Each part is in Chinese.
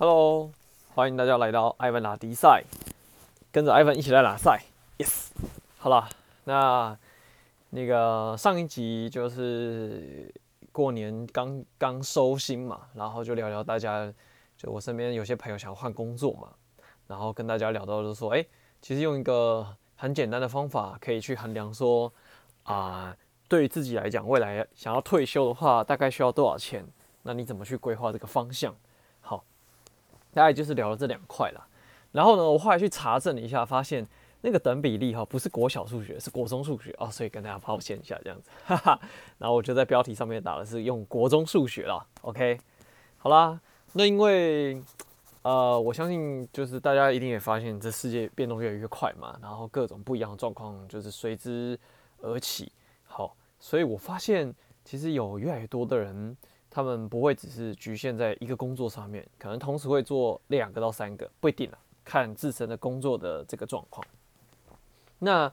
Hello，欢迎大家来到艾文拉迪赛，跟着艾文一起来拉赛。Yes，好了，那那个上一集就是过年刚刚收心嘛，然后就聊聊大家，就我身边有些朋友想换工作嘛，然后跟大家聊到就说，哎，其实用一个很简单的方法可以去衡量说，啊，对于自己来讲，未来想要退休的话，大概需要多少钱？那你怎么去规划这个方向？好大概就是聊了这两块啦，然后呢，我后来去查证了一下，发现那个等比例哈，不是国小数学，是国中数学啊，所以跟大家抱歉一下这样子，哈哈。然后我就在标题上面打的是用国中数学啦，OK，好啦，那因为呃，我相信就是大家一定也发现这世界变动越来越快嘛，然后各种不一样的状况就是随之而起，好，所以我发现其实有越来越多的人。他们不会只是局限在一个工作上面，可能同时会做两个到三个，不一定了，看自身的工作的这个状况。那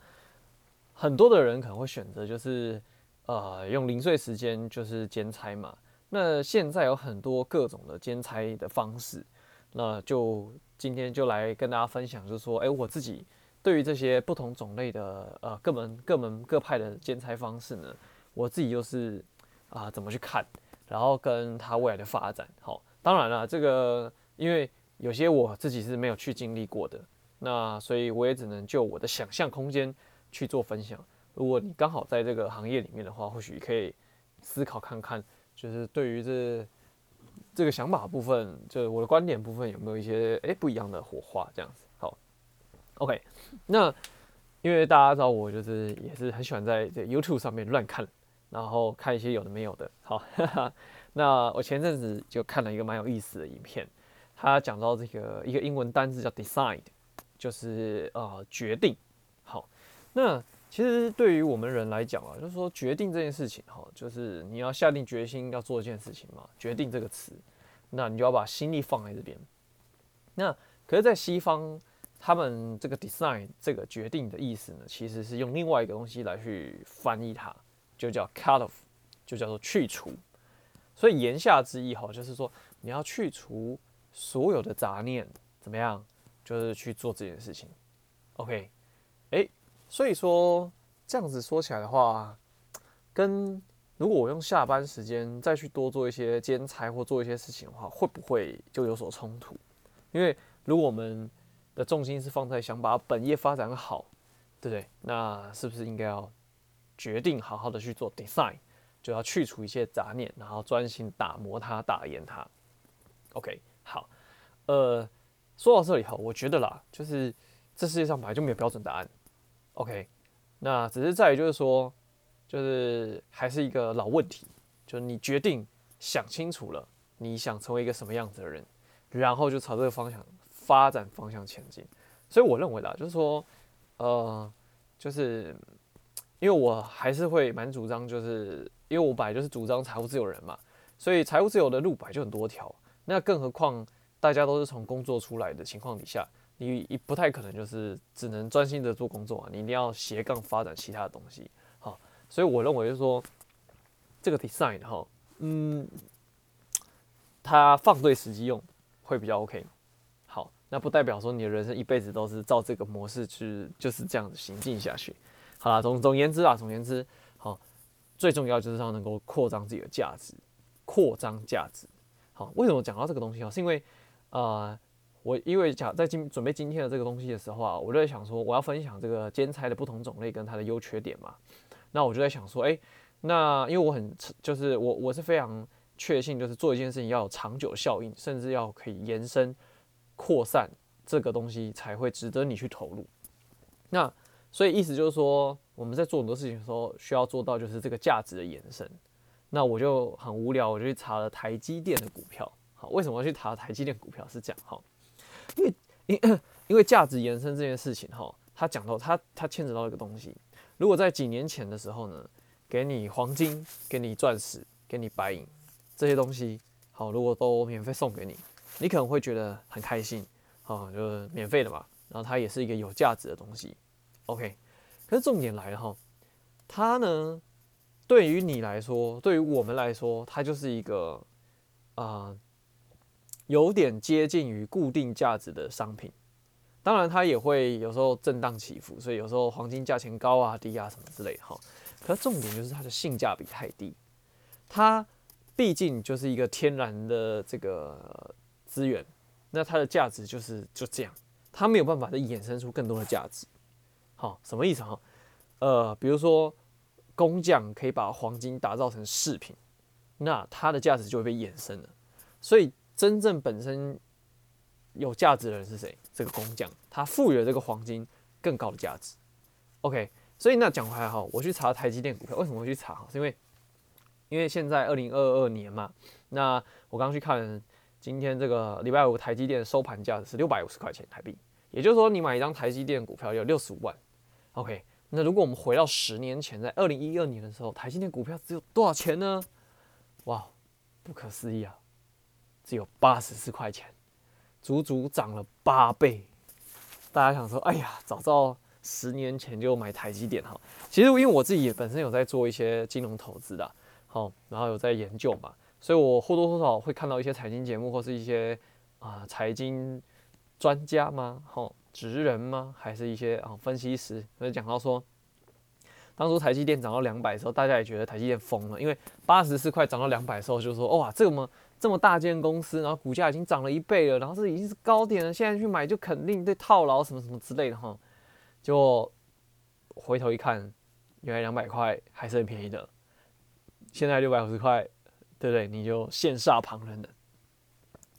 很多的人可能会选择就是呃用零碎时间就是兼差嘛。那现在有很多各种的兼差的方式，那就今天就来跟大家分享，就是说，哎，我自己对于这些不同种类的呃各门各门各派的兼差方式呢，我自己又是啊、怎么去看？然后跟他未来的发展，好，当然了，这个因为有些我自己是没有去经历过的，那所以我也只能就我的想象空间去做分享。如果你刚好在这个行业里面的话，或许可以思考看看，就是对于这这个想法部分，就是我的观点部分有没有一些诶不一样的火花这样子。好，OK，那因为大家知道我就是也是很喜欢在这 YouTube 上面乱看。然后看一些有的没有的，好，那我前阵子就看了一个蛮有意思的影片，他讲到这个一个英文单字叫 decide，就是呃决定。好，那其实对于我们人来讲啊，就是说决定这件事情哈，就是你要下定决心要做一件事情嘛，决定这个词，那你就要把心力放在这边。那可是，在西方，他们这个 decide 这个决定的意思呢，其实是用另外一个东西来去翻译它。就叫 cut off，就叫做去除。所以言下之意哈，就是说你要去除所有的杂念，怎么样？就是去做这件事情。OK，哎、所以说这样子说起来的话，跟如果我用下班时间再去多做一些兼差或做一些事情的话，会不会就有所冲突？因为如果我们的重心是放在想把本业发展好，对不对？那是不是应该要？决定好好的去做 design，就要去除一些杂念，然后专心打磨它、打研它。OK，好，呃，说到这里哈，我觉得啦，就是这世界上本来就没有标准答案。OK，那只是在于就是说，就是还是一个老问题，就是你决定想清楚了，你想成为一个什么样子的人，然后就朝这个方向发展方向前进。所以我认为啦，就是说，呃，就是。因为我还是会蛮主张，就是因为我本来就是主张财务自由人嘛，所以财务自由的路本来就很多条。那更何况大家都是从工作出来的情况底下，你不太可能就是只能专心的做工作啊，你一定要斜杠发展其他的东西。好，所以我认为就是说，这个 design 哈，嗯，它放对时机用会比较 OK。好，那不代表说你的人生一辈子都是照这个模式去，就是这样子行进下去。好啦，总总言之啊，总言之，好，最重要就是要能够扩张自己的价值，扩张价值。好，为什么讲到这个东西啊？是因为，呃，我因为讲在今准备今天的这个东西的时候啊，我就在想说，我要分享这个兼差的不同种类跟它的优缺点嘛。那我就在想说，哎、那因为我很就是我我是非常确信，就是做一件事情要有长久效应，甚至要可以延伸扩散这个东西才会值得你去投入。那所以意思就是说，我们在做很多事情的时候，需要做到就是这个价值的延伸。那我就很无聊，我就去查了台积电的股票。好，为什么要去查台积电股票？是这样哈，因为因因为价值延伸这件事情哈，它讲到它它牵扯到一个东西。如果在几年前的时候呢，给你黄金、给你钻石、给你白银这些东西，好，如果都免费送给你，你可能会觉得很开心，好，就是免费的嘛。然后它也是一个有价值的东西。OK，可是重点来了哈，它呢，对于你来说，对于我们来说，它就是一个啊、有点接近于固定价值的商品。当然，它也会有时候震荡起伏，所以有时候黄金价钱高啊、低啊什么之类的哈。可是重点就是它的性价比太低，它毕竟就是一个天然的这个资源，那它的价值就是就这样，它没有办法再衍生出更多的价值。好，什么意思哈？呃，比如说工匠可以把黄金打造成饰品，那它的价值就会被衍生了。所以真正本身。有价值的人是谁？这个工匠，他赋予了这个黄金更高的价值。OK，所以那讲回来哈，我去查台积电股票，为什么会去查？是因为因为现在二零二二年嘛，那我刚刚去看今天这个礼拜五台积电收盘价是六百五十块钱台币，也就是说你买一张台积电股票要六十五万。OK，那如果我们回到十年前，在二零一二年的时候，台积电股票只有多少钱呢？哇，不可思议啊，只有八十四块钱。足足涨了八倍，大家想说，哎呀，早知道十年前就买台积电哈。其实因为我自己也本身有在做一些金融投资的，好，然后有在研究嘛，所以我或多或少会看到一些财经节目或是一些啊财经专家吗？好，职人吗？还是一些啊分析师，会讲到说，当初台积电涨到两百的时候，大家也觉得台积电疯了，因为八十四块涨到两百的时候，就说哇，这么。这么大间公司，然后股价已经涨了一倍了，然后这已经是高点了，现在去买就肯定被套牢什么什么之类的哈。就回头一看，原来两百块还是很便宜的，现在六百五十块，对不对？你就羡煞旁人了。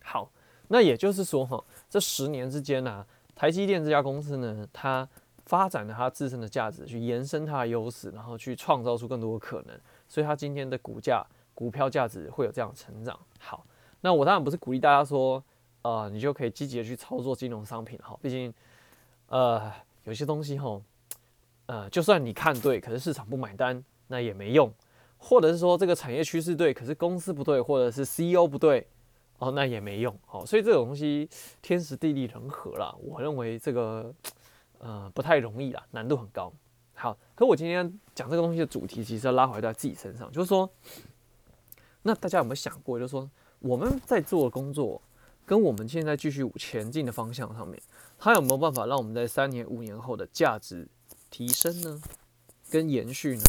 好，那也就是说哈，这十年之间呢、啊，台积电这家公司呢，它发展了它自身的价值，去延伸它的优势，然后去创造出更多的可能，所以它今天的股价。股票价值会有这样的成长。好，那我当然不是鼓励大家说，呃，你就可以积极的去操作金融商品。哈，毕竟，呃，有些东西哈，呃，就算你看对，可是市场不买单，那也没用。或者是说这个产业趋势对，可是公司不对，或者是 CEO 不对，哦，那也没用。哦，所以这种东西天时地利人和啦，我认为这个呃不太容易啦，难度很高。好，可我今天讲这个东西的主题，其实要拉回到自己身上，就是说。那大家有没有想过，就是说我们在做的工作，跟我们现在继续前进的方向上面，它有没有办法让我们在三年、五年后的价值提升呢？跟延续呢？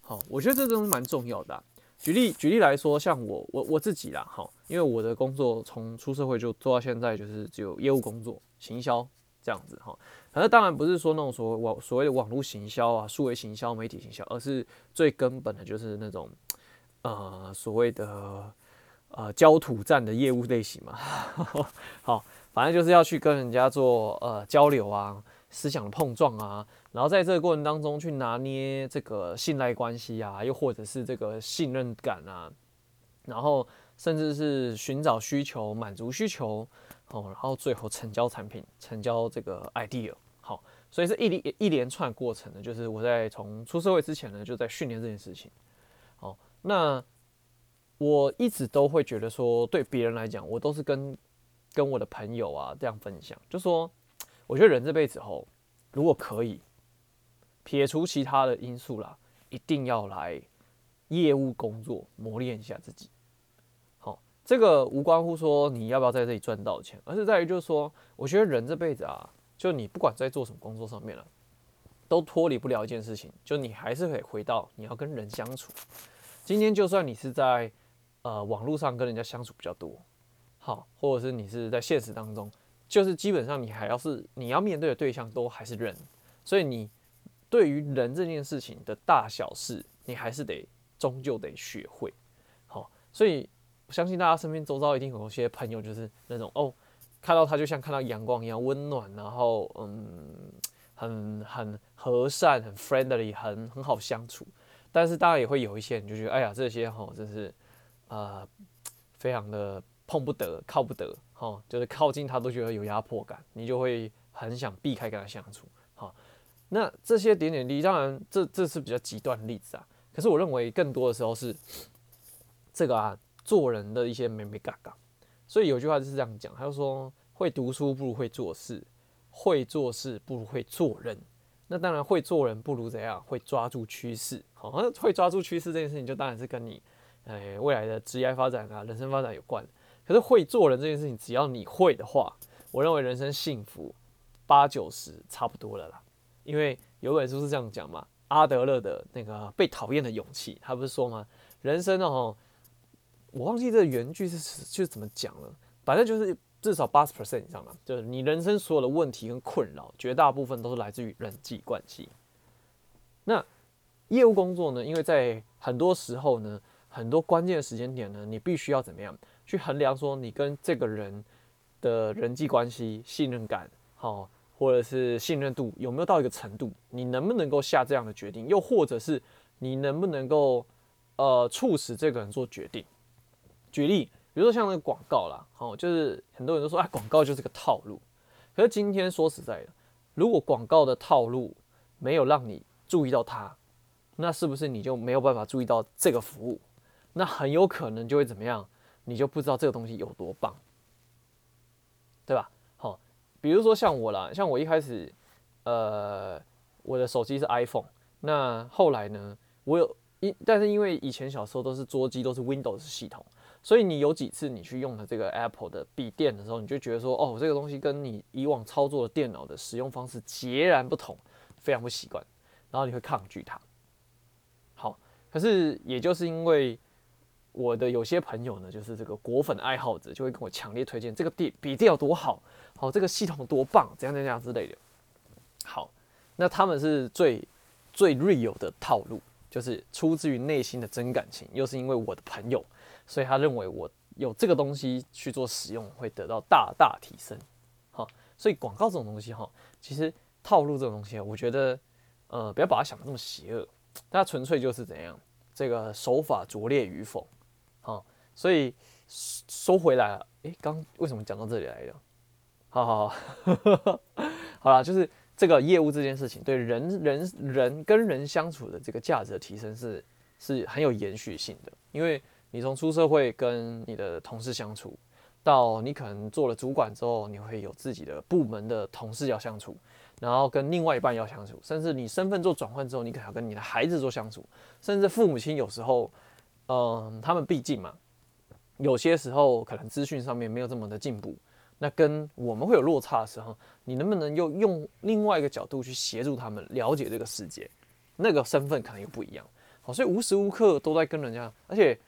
好，我觉得这东西蛮重要的。举例举例来说，像我我我自己啦，好，因为我的工作从出社会就做到现在，就是只有业务工作、行销这样子哈。反正当然不是说那种所谓网所谓的网络行销啊、数位行销、媒体行销，而是最根本的就是那种。呃，所谓的呃焦土战的业务类型嘛，好，反正就是要去跟人家做呃交流啊，思想的碰撞啊，然后在这个过程当中去拿捏这个信赖关系啊，又或者是这个信任感啊，然后甚至是寻找需求、满足需求，哦，然后最后成交产品、成交这个 idea，好，所以是一连一连串过程呢，就是我在从出社会之前呢，就在训练这件事情，好。那我一直都会觉得说，对别人来讲，我都是跟跟我的朋友啊这样分享，就说我觉得人这辈子吼，如果可以撇除其他的因素啦，一定要来业务工作磨练一下自己。好，这个无关乎说你要不要在这里赚到钱，而是在于就是说，我觉得人这辈子啊，就你不管在做什么工作上面了，都脱离不了一件事情，就你还是可以回到你要跟人相处。今天就算你是在呃网络上跟人家相处比较多，好，或者是你是在现实当中，就是基本上你还要是你要面对的对象都还是人，所以你对于人这件事情的大小事，你还是得终究得学会，好，所以我相信大家身边周遭一定有些朋友就是那种哦，看到他就像看到阳光一样温暖，然后嗯很很和善，很 friendly，很很好相处。但是当然也会有一些人就觉得，哎呀，这些哈真是，呃，非常的碰不得、靠不得，哦，就是靠近他都觉得有压迫感，你就会很想避开跟他相处，好。那这些点点滴滴，当然这这是比较极端的例子啊。可是我认为更多的时候是这个啊，做人的一些眉眉角角。所以有句话就是这样讲，他就说，会读书不如会做事，会做事不如会做人。那当然会做人不如怎样，会抓住趋势。好，那会抓住趋势这件事情，就当然是跟你，哎，未来的职业发展啊、人生发展有关。可是会做人这件事情，只要你会的话，我认为人生幸福八九十差不多了啦。因为有本书是这样讲嘛，阿德勒的那个被讨厌的勇气，他不是说吗？人生哦，我忘记这原句是是怎么讲了，反正就是至少八十 percent 以上嘛，就是你人生所有的问题跟困扰，绝大部分都是来自于人际关系。那业务工作呢？因为在很多时候呢，很多关键的时间点呢，你必须要怎么样去衡量说你跟这个人的人际关系、信任感，好，或者是信任度有没有到一个程度？你能不能够下这样的决定？又或者是你能不能够？呃，促使这个人做决定。举例，比如说像那个广告啦，哦，就是很多人都说，啊，广告就是个套路。可是今天说实在的，如果广告的套路没有让你注意到它，那是不是你就没有办法注意到这个服务？那很有可能就会怎么样？你就不知道这个东西有多棒，对吧？好，比如说像我啦，像我一开始，呃，我的手机是 iPhone，那后来呢，我有。因但是因为以前小时候都是桌机，都是 Windows 系统，所以你有几次你去用了这个 Apple 的笔电的时候，你就觉得说，哦，这个东西跟你以往操作的电脑的使用方式截然不同，非常不习惯，然后你会抗拒它。好，可是也就是因为我的有些朋友呢，就是这个果粉爱好者，就会跟我强烈推荐这个电笔电有多好，好，这个系统多棒，怎样怎样之类的。好，那他们是最最 real 的套路。就是出自于内心的真感情，又是因为我的朋友，所以他认为我有这个东西去做使用会得到大大提升。好，所以广告这种东西哈，其实套路这种东西，我觉得呃不要把它想得那么邪恶，它纯粹就是怎样这个手法拙劣与否。好，所以说回来了，诶，刚为什么讲到这里来的？好好好，好 了，就是。这个业务这件事情，对人人人跟人相处的这个价值的提升是是很有延续性的，因为你从出社会跟你的同事相处，到你可能做了主管之后，你会有自己的部门的同事要相处，然后跟另外一半要相处，甚至你身份做转换之后，你可能要跟你的孩子做相处，甚至父母亲有时候，嗯，他们毕竟嘛，有些时候可能资讯上面没有这么的进步。那跟我们会有落差的时候，你能不能又用另外一个角度去协助他们了解这个世界？那个身份可能又不一样。好，所以无时无刻都在跟人家，而且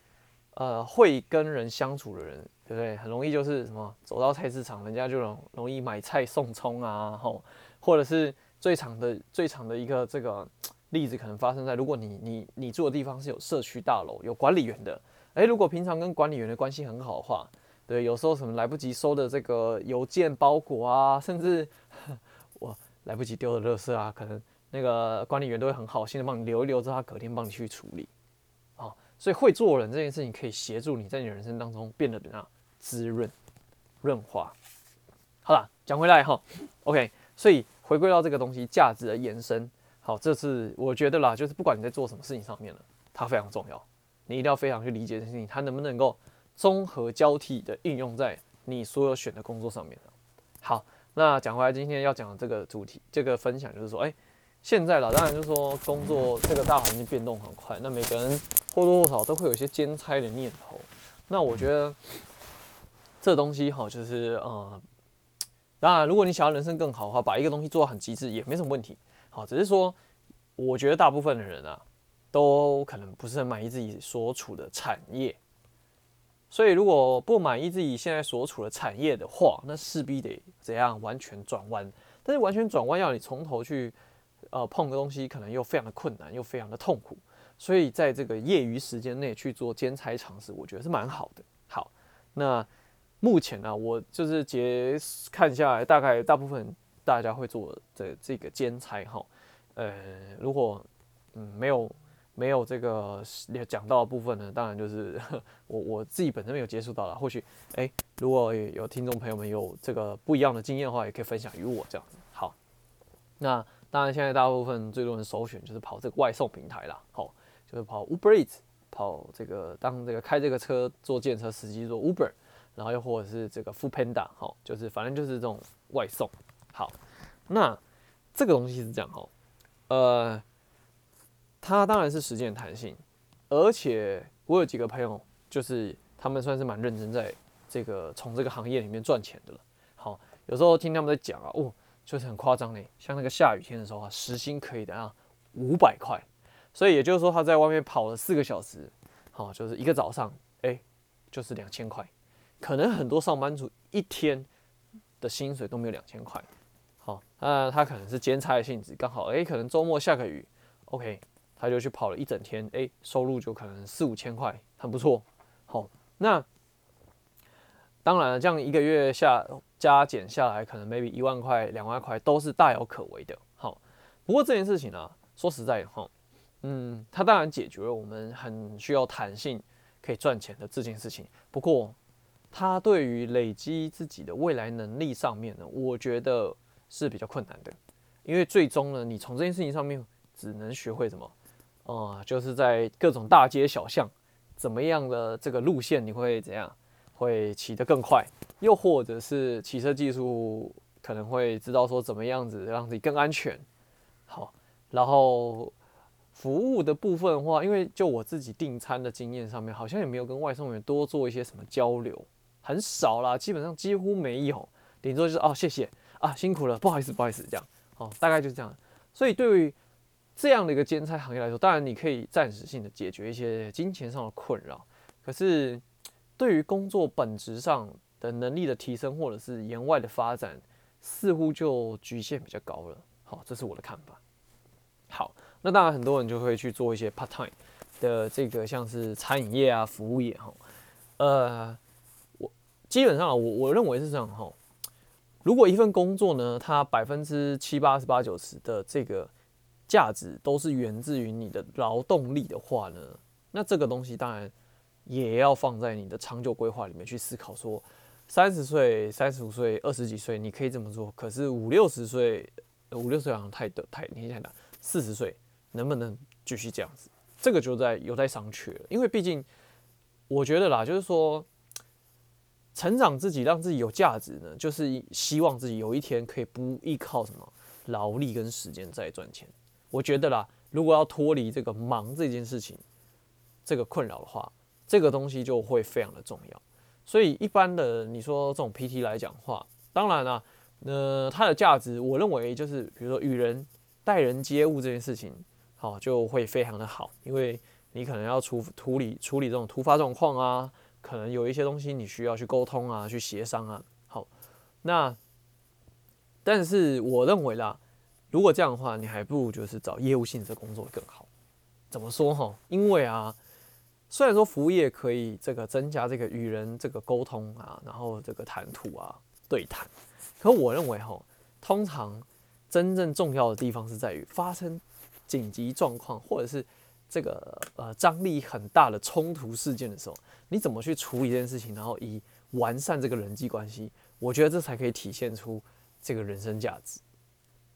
呃，会跟人相处的人，对不对？很容易就是什么，走到菜市场，人家就容容易买菜送葱啊，吼，或者是最常的最常的一个这个例子，可能发生在如果你你你住的地方是有社区大楼、有管理员的，诶，如果平常跟管理员的关系很好的话。对，有时候什么来不及收的这个邮件包裹啊，甚至我来不及丢的垃圾啊，可能那个管理员都会很好心的帮你留一留，之后他隔天帮你去处理。好，所以会做人这件事情可以协助你在你人生当中变得怎样滋润、润滑。好了，讲回来哈，OK，所以回归到这个东西价值的延伸，好，这是我觉得啦，就是不管你在做什么事情上面呢，它非常重要，你一定要非常去理解这件事情，它能不能够。综合交替的应用在你所有选的工作上面。好，那讲回来，今天要讲的这个主题，这个分享就是说，哎，现在啦，当然就是说，工作这个大环境变动很快，那每个人或多或少都会有一些兼差的念头。那我觉得这东西哈，就是呃，当然，如果你想要人生更好的话，把一个东西做到很极致也没什么问题。好，只是说，我觉得大部分的人啊，都可能不是很满意自己所处的产业。所以，如果不满意自己现在所处的产业的话，那势必得怎样完全转弯？但是完全转弯要你从头去呃碰个东西，可能又非常的困难，又非常的痛苦。所以，在这个业余时间内去做兼差尝试，我觉得是蛮好的。好，那目前呢，我就是结看下来，大概大部分大家会做的这个兼差哈，呃，如果嗯没有。没有这个讲到的部分呢，当然就是 我我自己本身没有接触到了。或许哎，如果有听众朋友们有这个不一样的经验的话，也可以分享与我这样子。好，那当然现在大部分最多人首选就是跑这个外送平台啦，好，就是跑 Uber Eats，跑这个当这个开这个车做计程车司机做 Uber，然后又或者是这个 Foodpanda，好，就是反正就是这种外送。好，那这个东西是这样哈，呃。它当然是时间弹性，而且我有几个朋友，就是他们算是蛮认真在这个从这个行业里面赚钱的了。好，有时候听他们在讲啊，哦，就是很夸张嘞，像那个下雨天的时候啊，时薪可以等下五百块，所以也就是说他在外面跑了四个小时，好，就是一个早上，哎，就是两千块。可能很多上班族一天的薪水都没有两千块。好，那他可能是兼差的性质，刚好哎，可能周末下个雨，OK，他就去跑了一整天，哎，收入就可能四五千块，很不错。好，那当然了，这样一个月下加减下来，可能 maybe 一万块、两万块都是大有可为的。好，不过这件事情呢、说实在的哈，嗯，它当然解决了我们很需要弹性可以赚钱的这件事情。不过，它对于累积自己的未来能力上面呢，我觉得。是比较困难的，因为最终呢，你从这件事情上面只能学会什么？啊、呃，就是在各种大街小巷，怎么样的这个路线你会怎样？会骑得更快，又或者是骑车技术可能会知道说怎么样子让自己更安全。好，然后服务的部分的话，因为就我自己订餐的经验上面，好像也没有跟外送员多做一些什么交流，很少啦，基本上几乎没有，顶多就是哦，谢谢。啊，辛苦了，不好意思，不好意思，这样，哦，大概就是这样。所以对于这样的一个兼差行业来说，当然你可以暂时性的解决一些金钱上的困扰，可是对于工作本质上的能力的提升或者是言外的发展，似乎就局限比较高了。好，这是我的看法。好，那当然很多人就会去做一些 part time 的这个像是餐饮业啊、服务业哈。呃，我基本上我我认为是这样哈。如果一份工作呢，它百分之七八十八九十的这个价值都是源自于你的劳动力的话呢，那这个东西当然也要放在你的长久规划里面去思考。说三十岁、三十五岁、二十几岁你可以这么做，可是五六十岁、五六十岁好像太的太年纪太大，四十岁能不能继续这样子？这个就在有待商榷了。因为毕竟我觉得啦，就是说。成长自己，让自己有价值呢，就是希望自己有一天可以不依靠什么劳力跟时间在赚钱。我觉得啦，如果要脱离这个忙这件事情这个困扰的话，这个东西就会非常的重要。所以一般的你说这种 PT 来讲的话，当然啦，呃，它的价值我认为就是比如说与人待人接物这件事情，好就会非常的好，因为你可能要处处理处理这种突发状况啊。可能有一些东西你需要去沟通啊，去协商啊。好，那但是我认为啦，如果这样的话，你还不如就是找业务性质的工作更好。怎么说哈？因为啊，虽然说服务业可以这个增加这个与人这个沟通啊，然后这个谈吐啊、对谈，可我认为哈，通常真正重要的地方是在于发生紧急状况或者是。这个呃张力很大的冲突事件的时候，你怎么去处理这件事情，然后以完善这个人际关系，我觉得这才可以体现出这个人生价值。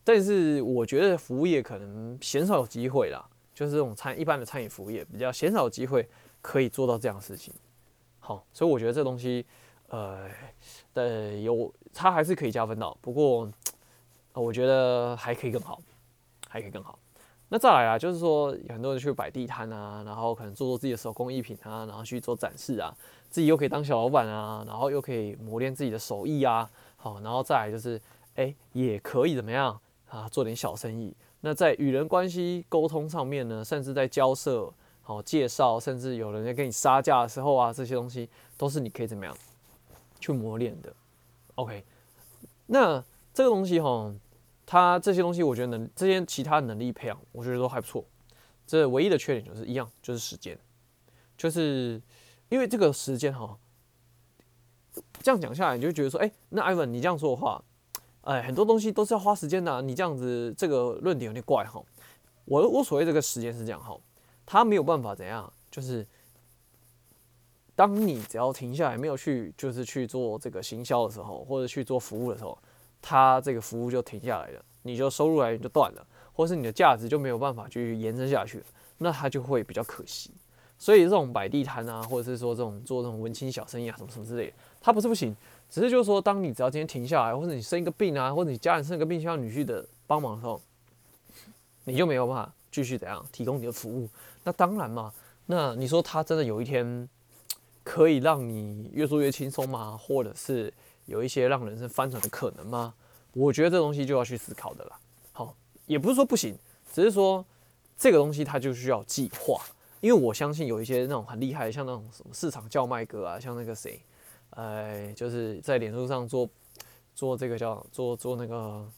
但是我觉得服务业可能鲜少有机会啦，就是这种餐一般的餐饮服务业比较鲜少机会可以做到这样的事情。好，所以我觉得这东西呃呃有它还是可以加分到，不过我觉得还可以更好，还可以更好。那再来啊，就是说很多人去摆地摊啊，然后可能做做自己的手工艺品啊，然后去做展示啊，自己又可以当小老板啊，然后又可以磨练自己的手艺啊，好，然后再来就是，哎、也可以怎么样啊，做点小生意。那在与人关系沟通上面呢，甚至在交涉、好介绍，甚至有人在跟你杀价的时候啊，这些东西都是你可以怎么样去磨练的。OK，那这个东西哈。他这些东西，我觉得能这些其他能力培养，我觉得都还不错。这唯一的缺点就是一样，就是时间，就是因为这个时间哈，这样讲下来，你就觉得说，哎，那 Ivan 你这样说的话，哎，很多东西都是要花时间的。你这样子这个论点有点怪哈。我我所谓这个时间是这样哈，他没有办法怎样，就是当你只要停下来没有去，就是去做这个行销的时候，或者去做服务的时候。他这个服务就停下来了，你就收入来源就断了，或是你的价值就没有办法去延伸下去，那他就会比较可惜。所以这种摆地摊啊，或者是说这种做这种文青小生意啊，什么什么之类的，他不是不行，只是就是说，当你只要今天停下来，或者你生一个病啊，或者你家人生一个病需要女婿的帮忙的时候，你就没有办法继续怎样提供你的服务。那当然嘛，那你说他真的有一天可以让你越做越轻松吗？或者是有一些让人生翻转的可能吗？我觉得这东西就要去思考的啦。好，也不是说不行，只是说这个东西它就需要计划。因为我相信有一些那种很厉害的，像那种什么市场叫卖哥啊，像那个谁，呃，就是在脸书上做做这个叫做做那个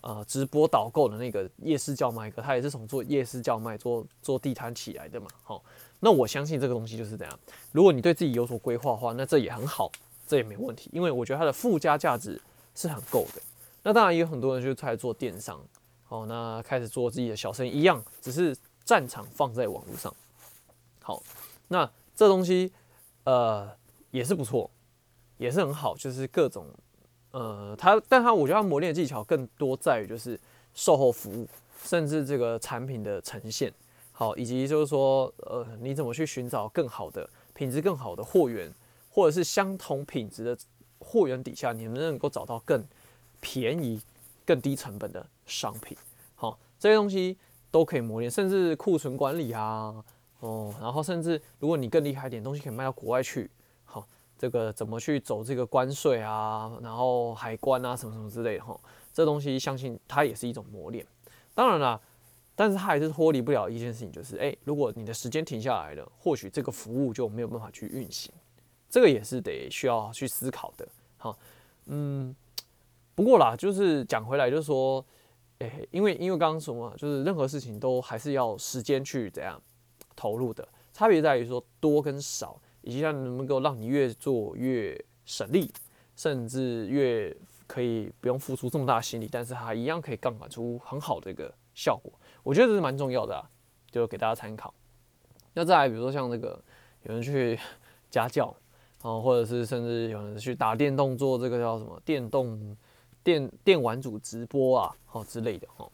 呃直播导购的那个夜市叫卖哥，他也是从做夜市叫卖做做地摊起来的嘛。好，那我相信这个东西就是这样。如果你对自己有所规划的话，那这也很好，这也没问题，因为我觉得它的附加价值是很够的。那当然也有很多人就开始做电商，好，那开始做自己的小生意一样，只是战场放在网络上。好，那这东西，呃，也是不错，也是很好，就是各种，呃，它，但它我觉得它磨练的技巧更多在于就是售后服务，甚至这个产品的呈现，好，以及就是说，呃，你怎么去寻找更好的品质更好的货源，或者是相同品质的货源底下，你能不能够找到更便宜、更低成本的商品？好，这些东西都可以磨练，甚至库存管理啊。哦，然后甚至如果你更厉害一点，东西可以卖到国外去，好，这个怎么去走这个关税啊，然后海关啊，什么什么之类的哈，这东西相信它也是一种磨练。当然啦，但是它还是脱离不了一件事情，就是哎，如果你的时间停下来了，或许这个服务就没有办法去运行，这个也是得需要去思考的。好，嗯，不过啦，就是讲回来，就是说，哎，因为因为刚刚说嘛，就是任何事情都还是要时间去怎样。投入的差别在于说多跟少，以及它能不能够让你越做越省力，甚至越可以不用付出这么大心力，但是它一样可以杠杆出很好的一个效果。我觉得这是蛮重要的啊，就给大家参考。那再来，比如说像那个有人去家教哦，或者是甚至有人去打电动做这个叫什么电动电电玩组直播啊，好之类的哈。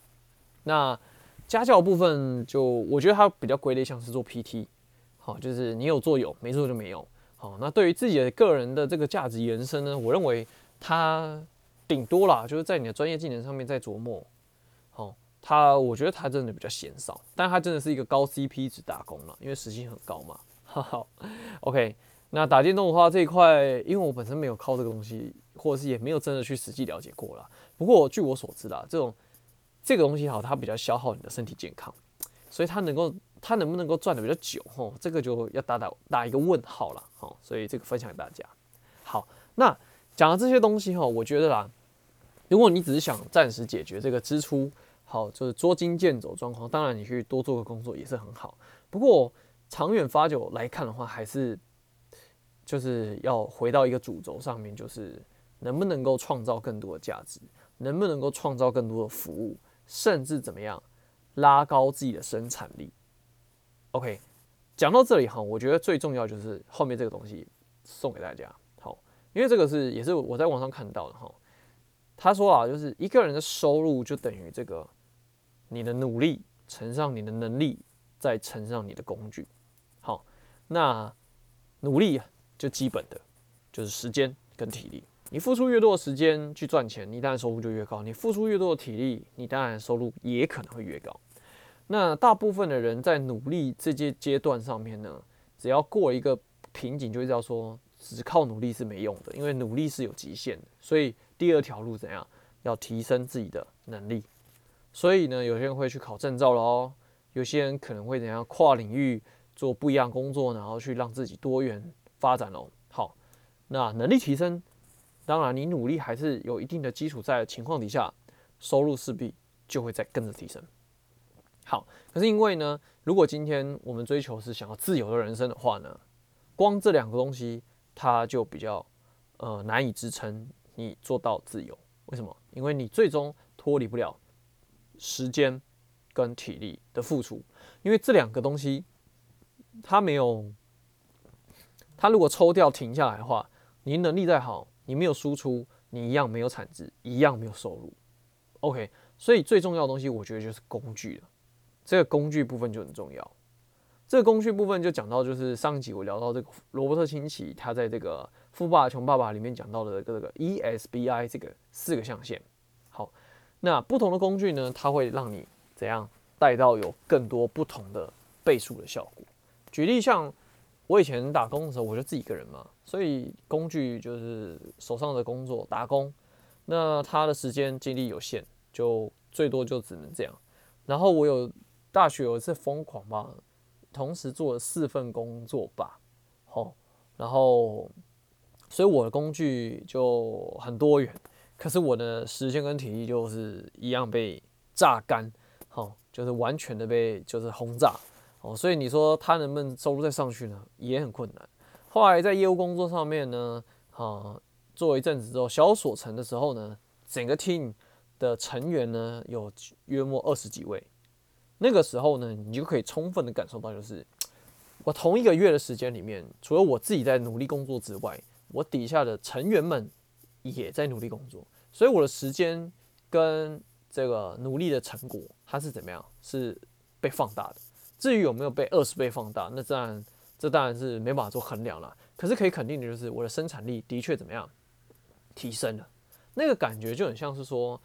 那家教部分就我觉得它比较归类像是做 PT，好，就是你有做有，没做就没有。好，那对于自己的个人的这个价值延伸呢，我认为它顶多啦，就是在你的专业技能上面再琢磨。好，它我觉得它真的比较嫌少，但它真的是一个高 CP 值打工了，因为时薪很高嘛。哈哈，OK，那打电动的话这一块，因为我本身没有靠这个东西，或者是也没有真的去实际了解过啦。不过据我所知啦，这种。这个东西好，它比较消耗你的身体健康，所以它能够，它能不能够赚得比较久，吼，这个就要打打打一个问号了，吼，所以这个分享给大家。好，那讲了这些东西，哈，我觉得啦，如果你只是想暂时解决这个支出，好，就是捉襟见肘状况，当然你去多做个工作也是很好。不过长远发久来看的话，还是就是要回到一个主轴上面，就是能不能够创造更多的价值，能不能够创造更多的服务。甚至怎么样拉高自己的生产力？OK，讲到这里哈，我觉得最重要就是后面这个东西送给大家。好，因为这个是也是我在网上看到的哈。他说啊，就是一个人的收入就等于这个你的努力乘上你的能力，再乘上你的工具。好，那努力就基本的就是时间跟体力。你付出越多的时间去赚钱，你当然收入就越高；你付出越多的体力，你当然收入也可能会越高。那大部分的人在努力这阶阶段上面呢，只要过一个瓶颈，就会知道说，只靠努力是没用的，因为努力是有极限的。所以第二条路怎样？要提升自己的能力。所以呢，有些人会去考证照了哦，有些人可能会怎样跨领域做不一样工作，然后去让自己多元发展哦。好，那能力提升。当然，你努力还是有一定的基础在的情况底下，收入势必就会再跟着提升。好，可是因为呢，如果今天我们追求是想要自由的人生的话呢，光这两个东西它就比较呃难以支撑你做到自由。为什么？因为你最终脱离不了时间跟体力的付出，因为这两个东西它没有，它如果抽掉停下来的话，你能力再好。你没有输出，你一样没有产值，一样没有收入。OK，所以最重要的东西，我觉得就是工具了。这个工具部分就很重要。这个工具部分就讲到，就是上集我聊到这个罗伯特清崎，他在这个《富爸爸穷爸爸》里面讲到的这个 ESBI 这个四个象限。好，那不同的工具呢，它会让你怎样带到有更多不同的倍数的效果。举例像。我以前打工的时候，我就自己一个人嘛，所以工具就是手上的工作打工，那他的时间精力有限，就最多就只能这样。然后我有大学有一次疯狂吧，同时做了四份工作吧，好，然后所以我的工具就很多元，可是我的时间跟体力就是一样被榨干，好，就是完全的被就是轰炸。哦，所以你说他能不能收入再上去呢？也很困难。后来在业务工作上面呢，啊，做一阵子之后，小所成的时候呢，整个 team 的成员呢有约莫二十几位。那个时候呢，你就可以充分的感受到，就是我同一个月的时间里面，除了我自己在努力工作之外，我底下的成员们也在努力工作。所以我的时间跟这个努力的成果，它是怎么样？是被放大的。至于有没有被二十倍放大，那当然，这当然是没办法做衡量了。可是可以肯定的就是，我的生产力的确怎么样提升了。那个感觉就很像是说，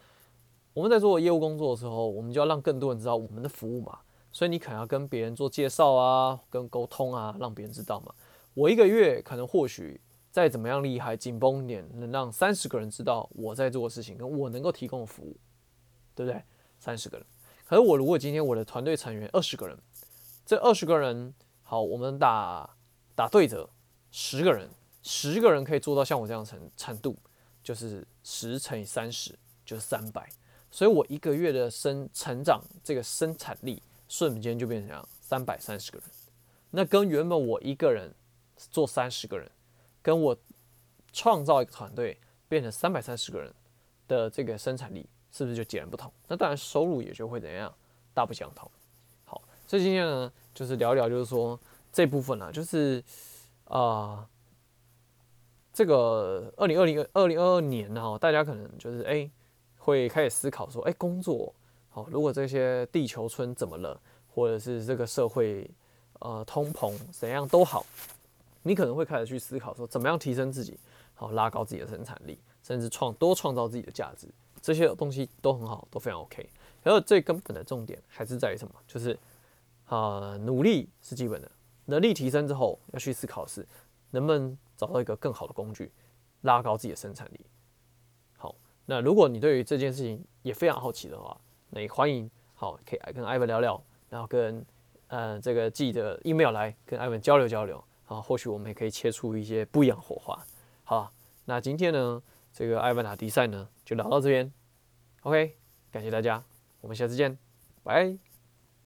我们在做业务工作的时候，我们就要让更多人知道我们的服务嘛。所以你可能要跟别人做介绍啊，跟沟通啊，让别人知道嘛。我一个月可能或许再怎么样厉害，紧绷一点，能让三十个人知道我在做的事情，跟我能够提供的服务，对不对？三十个人。可是我如果今天我的团队成员二十个人。这二十个人，好，我们打打对折，十个人，十个人可以做到像我这样程程度，就是十乘以三十，就是三百。所以我一个月的生成长，这个生产力瞬间就变成，三百三十个人。那跟原本我一个人做三十个人，跟我创造一个团队变成三百三十个人的这个生产力，是不是就截然不同？那当然收入也就会怎样，大不相同。好，所以今天呢，就是聊一聊，就是说这部分啊，就是啊、这个二零二零二零二二年哈，大家可能就是哎、会开始思考说，哎、工作好，如果这些地球村怎么了，或者是这个社会呃通膨怎样都好，你可能会开始去思考说，怎么样提升自己，好，拉高自己的生产力，甚至创多创造自己的价值，这些东西都很好，都非常 OK。然后最根本的重点还是在于什么？就是。啊，努力是基本的，能力提升之后，要去思考是能不能找到一个更好的工具，拉高自己的生产力。好，那如果你对于这件事情也非常好奇的话，那也欢迎好可以跟艾文聊聊，然后跟呃这个寄的 email 来跟艾文交流交流，啊，或许我们也可以切出一些不一样的火花。好，那今天呢，这个艾文打迪赛呢就聊到这边，OK，感谢大家，我们下次见，拜。